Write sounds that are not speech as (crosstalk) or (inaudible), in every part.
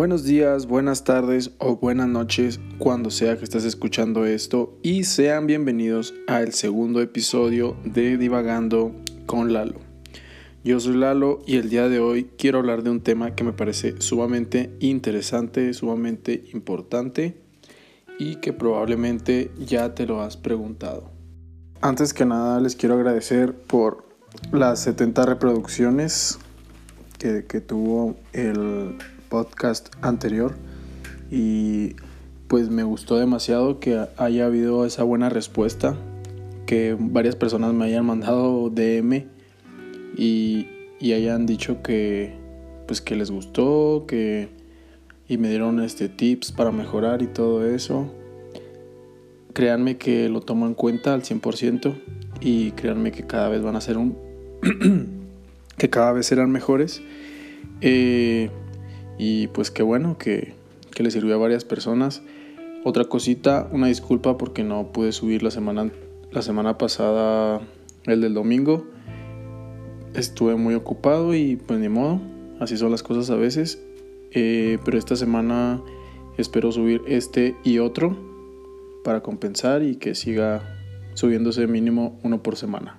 Buenos días, buenas tardes o buenas noches cuando sea que estés escuchando esto y sean bienvenidos al segundo episodio de Divagando con Lalo. Yo soy Lalo y el día de hoy quiero hablar de un tema que me parece sumamente interesante, sumamente importante y que probablemente ya te lo has preguntado. Antes que nada les quiero agradecer por las 70 reproducciones que, que tuvo el podcast anterior y pues me gustó demasiado que haya habido esa buena respuesta, que varias personas me hayan mandado DM y, y hayan dicho que pues que les gustó, que y me dieron este tips para mejorar y todo eso. Créanme que lo tomo en cuenta al 100% y créanme que cada vez van a ser un (clears throat) que cada vez serán mejores. Eh, y pues qué bueno que, que le sirvió a varias personas. Otra cosita, una disculpa porque no pude subir la semana, la semana pasada el del domingo. Estuve muy ocupado y pues ni modo, así son las cosas a veces. Eh, pero esta semana espero subir este y otro para compensar y que siga subiéndose mínimo uno por semana.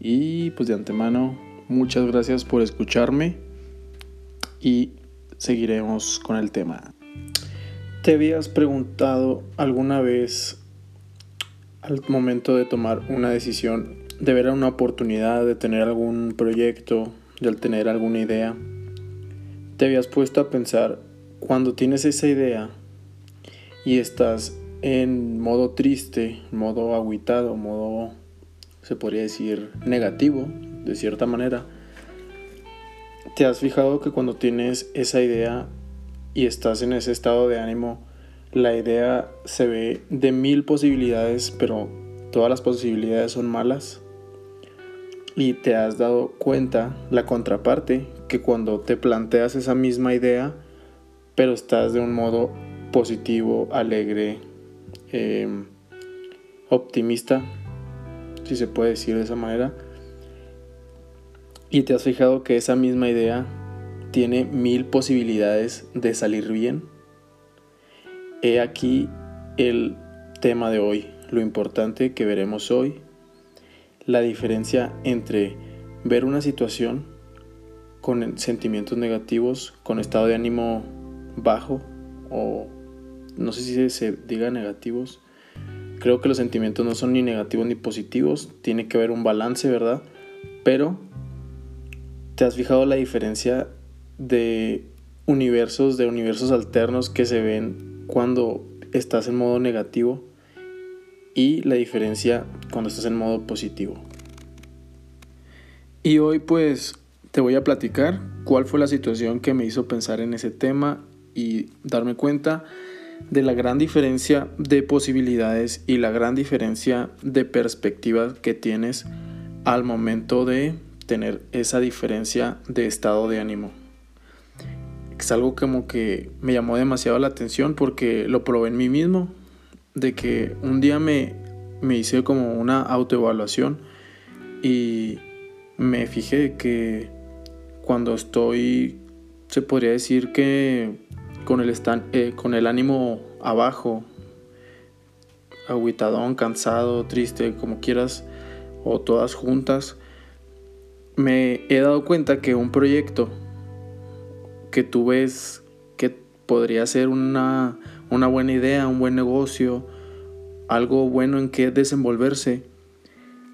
Y pues de antemano, muchas gracias por escucharme y seguiremos con el tema. ¿Te habías preguntado alguna vez al momento de tomar una decisión, de ver una oportunidad, de tener algún proyecto, de tener alguna idea? ¿Te habías puesto a pensar cuando tienes esa idea y estás en modo triste, modo aguitado, modo, se podría decir, negativo, de cierta manera? ¿Te has fijado que cuando tienes esa idea y estás en ese estado de ánimo, la idea se ve de mil posibilidades, pero todas las posibilidades son malas? Y te has dado cuenta, la contraparte, que cuando te planteas esa misma idea, pero estás de un modo positivo, alegre, em, optimista, si se puede decir de esa manera, y te has fijado que esa misma idea tiene mil posibilidades de salir bien. He aquí el tema de hoy, lo importante que veremos hoy, la diferencia entre ver una situación con sentimientos negativos, con estado de ánimo bajo o no sé si se diga negativos. Creo que los sentimientos no son ni negativos ni positivos, tiene que haber un balance, ¿verdad? Pero ¿Te has fijado la diferencia de universos, de universos alternos que se ven cuando estás en modo negativo y la diferencia cuando estás en modo positivo? Y hoy pues te voy a platicar cuál fue la situación que me hizo pensar en ese tema y darme cuenta de la gran diferencia de posibilidades y la gran diferencia de perspectivas que tienes al momento de tener esa diferencia de estado de ánimo. Es algo como que me llamó demasiado la atención porque lo probé en mí mismo, de que un día me, me hice como una autoevaluación y me fijé que cuando estoy, se podría decir que con el, eh, con el ánimo abajo, aguitadón, cansado, triste, como quieras, o todas juntas, me he dado cuenta que un proyecto que tú ves que podría ser una, una buena idea, un buen negocio, algo bueno en que desenvolverse,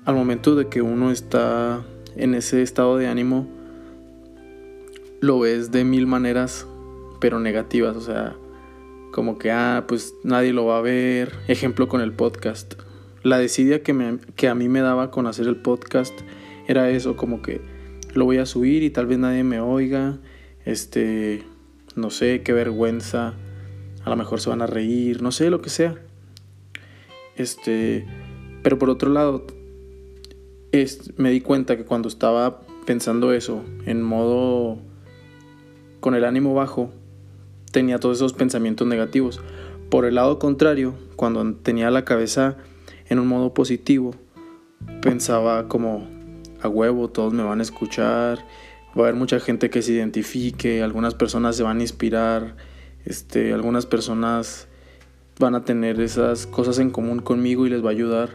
al momento de que uno está en ese estado de ánimo, lo ves de mil maneras, pero negativas, o sea, como que, ah, pues nadie lo va a ver. Ejemplo con el podcast. La desidia que, me, que a mí me daba con hacer el podcast era eso, como que lo voy a subir y tal vez nadie me oiga, este, no sé, qué vergüenza, a lo mejor se van a reír, no sé, lo que sea. Este, pero por otro lado, me di cuenta que cuando estaba pensando eso, en modo, con el ánimo bajo, tenía todos esos pensamientos negativos. Por el lado contrario, cuando tenía la cabeza en un modo positivo, pensaba como, a huevo, todos me van a escuchar, va a haber mucha gente que se identifique, algunas personas se van a inspirar, este, algunas personas van a tener esas cosas en común conmigo y les va a ayudar.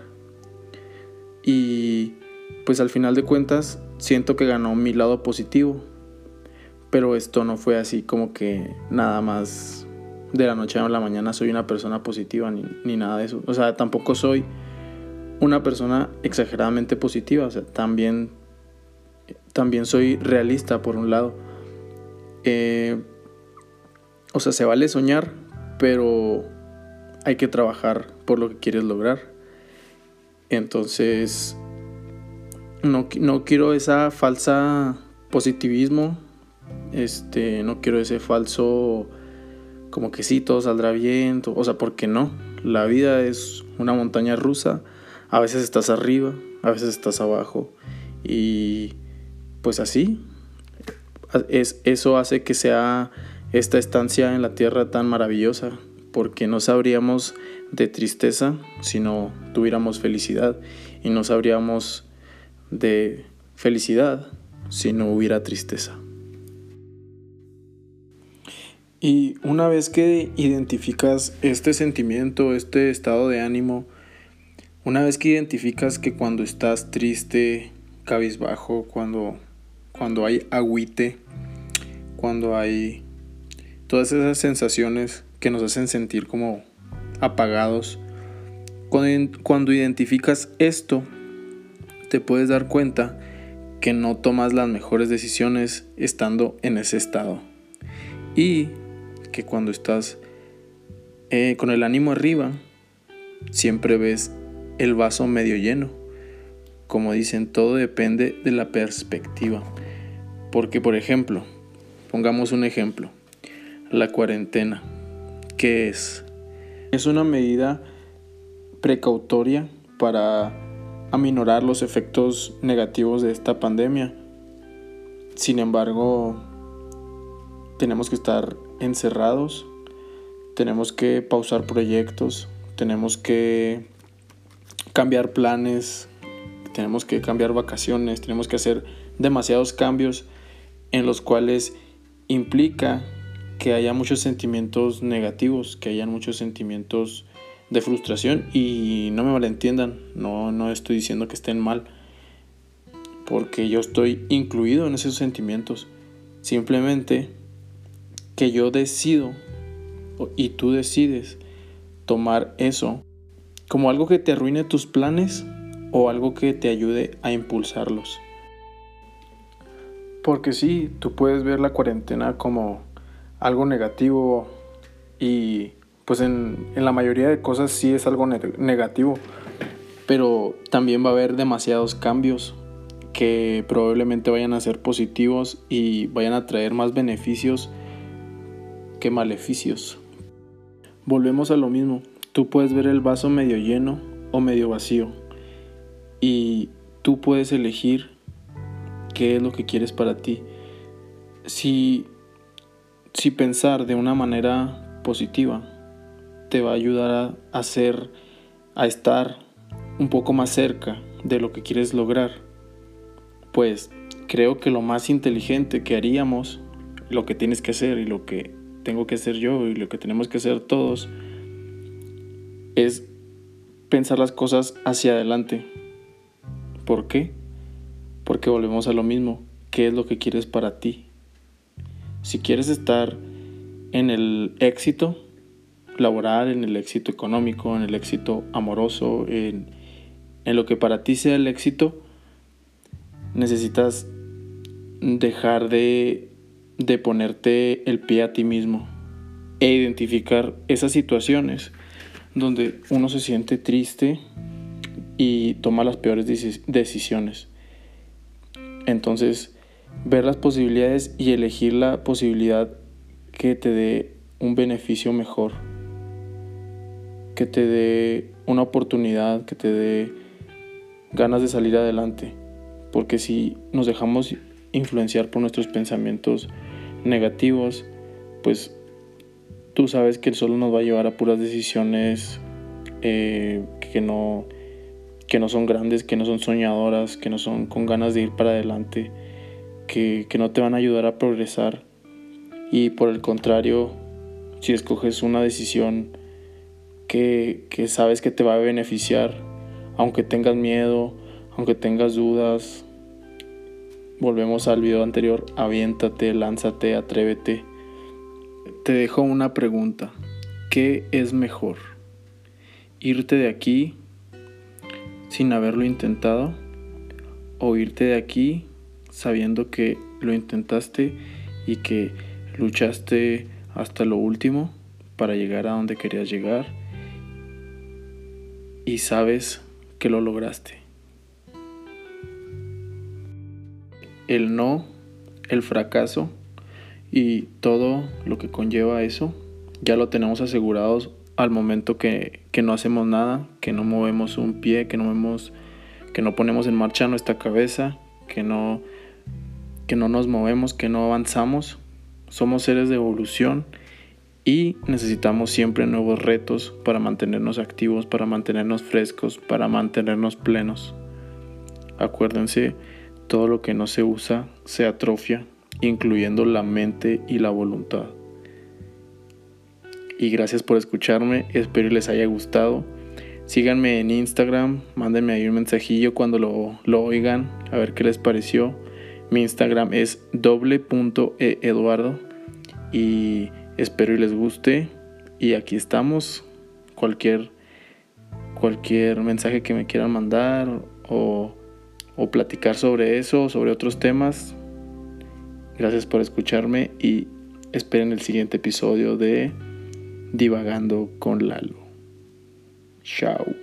Y pues al final de cuentas siento que ganó mi lado positivo. Pero esto no fue así como que nada más de la noche a la mañana soy una persona positiva ni, ni nada de eso. O sea, tampoco soy una persona exageradamente positiva. O sea, también, también soy realista por un lado. Eh, o sea, se vale soñar, pero hay que trabajar por lo que quieres lograr. Entonces, no, no quiero esa falsa positivismo. Este, no quiero ese falso como que sí, todo saldrá bien. O sea, porque no. La vida es una montaña rusa. A veces estás arriba, a veces estás abajo. Y pues así. Es, eso hace que sea esta estancia en la tierra tan maravillosa. Porque no sabríamos de tristeza si no tuviéramos felicidad. Y no sabríamos de felicidad si no hubiera tristeza. Y una vez que identificas este sentimiento, este estado de ánimo, una vez que identificas que cuando estás triste, cabizbajo, cuando, cuando hay agüite, cuando hay todas esas sensaciones que nos hacen sentir como apagados, cuando, cuando identificas esto, te puedes dar cuenta que no tomas las mejores decisiones estando en ese estado. Y que cuando estás eh, con el ánimo arriba, siempre ves el vaso medio lleno. Como dicen, todo depende de la perspectiva. Porque, por ejemplo, pongamos un ejemplo, la cuarentena. ¿Qué es? Es una medida precautoria para aminorar los efectos negativos de esta pandemia. Sin embargo, tenemos que estar encerrados, tenemos que pausar proyectos, tenemos que cambiar planes, tenemos que cambiar vacaciones, tenemos que hacer demasiados cambios en los cuales implica que haya muchos sentimientos negativos, que haya muchos sentimientos de frustración y no me malentiendan, no, no estoy diciendo que estén mal, porque yo estoy incluido en esos sentimientos. Simplemente que yo decido y tú decides tomar eso como algo que te arruine tus planes o algo que te ayude a impulsarlos. Porque sí, tú puedes ver la cuarentena como algo negativo y pues en, la mayoría de cosas sí es algo negativo, pero también va a haber demasiados cambios que probablemente vayan a ser positivos y vayan a traer más beneficios que maleficios. Volvemos a lo mismo, tú puedes ver el vaso medio lleno o medio vacío y tú puedes elegir qué es lo que quieres para ti. Si, si pensar de una manera positiva, te va a ayudar a hacer, a estar un poco más cerca de lo que quieres lograr. Pues creo que lo más inteligente que haríamos, lo que tienes que hacer y lo que tengo que hacer yo y lo que tenemos que hacer todos, es pensar las cosas hacia adelante. ¿Por qué? Porque volvemos a lo mismo. ¿Qué es lo que quieres para ti? Si quieres estar en el éxito, laboral, en el éxito económico, en el éxito amoroso, en, en lo que para ti sea el éxito, necesitas dejar de, de ponerte el pie a ti mismo e identificar esas situaciones donde uno se siente triste y toma las peores decisiones. Entonces, ver las posibilidades y elegir la posibilidad que te dé un beneficio mejor que te dé una oportunidad, que te dé ganas de salir adelante. Porque si nos dejamos influenciar por nuestros pensamientos negativos, pues tú sabes que solo nos va a llevar a puras decisiones eh, que, no, que no son grandes, que no son soñadoras, que no son con ganas de ir para adelante. que, no te van a ayudar a progresar. Y por el contrario, si escoges una decisión que, que sabes que te va a beneficiar, aunque tengas miedo, aunque tengas dudas, volvemos al video anterior, aviéntate, lánzate, atrévete. Te dejo una pregunta. ¿Qué es mejor? ¿Irte de aquí sin haberlo intentado? ¿O irte de aquí sabiendo que lo intentaste y que luchaste hasta lo último para llegar a donde querías llegar y sabes que lo lograste? El no, el fracaso y todo lo que conlleva eso ya lo tenemos asegurados al momento que, no hacemos nada, que no movemos un pie, que no movemos, que no ponemos en marcha nuestra cabeza, que no, que no nos movemos, que no avanzamos. Somos seres de evolución y necesitamos siempre nuevos retos para mantenernos activos, para mantenernos frescos, para mantenernos plenos. Acuérdense, todo lo que no se usa se atrofia incluyendo la mente y la voluntad. Y gracias por escucharme, espero les haya gustado. Síganme en Instagram, mándenme ahí un mensajillo cuando lo, lo oigan, a ver qué les pareció. Mi Instagram es doble.eduardo y espero y les guste. Y aquí estamos. Cualquier, cualquier mensaje que me quieran mandar o, o platicar sobre eso, sobre otros temas, Gracias por escucharme y esperen el siguiente episodio de Divagando con Lalo. Chao.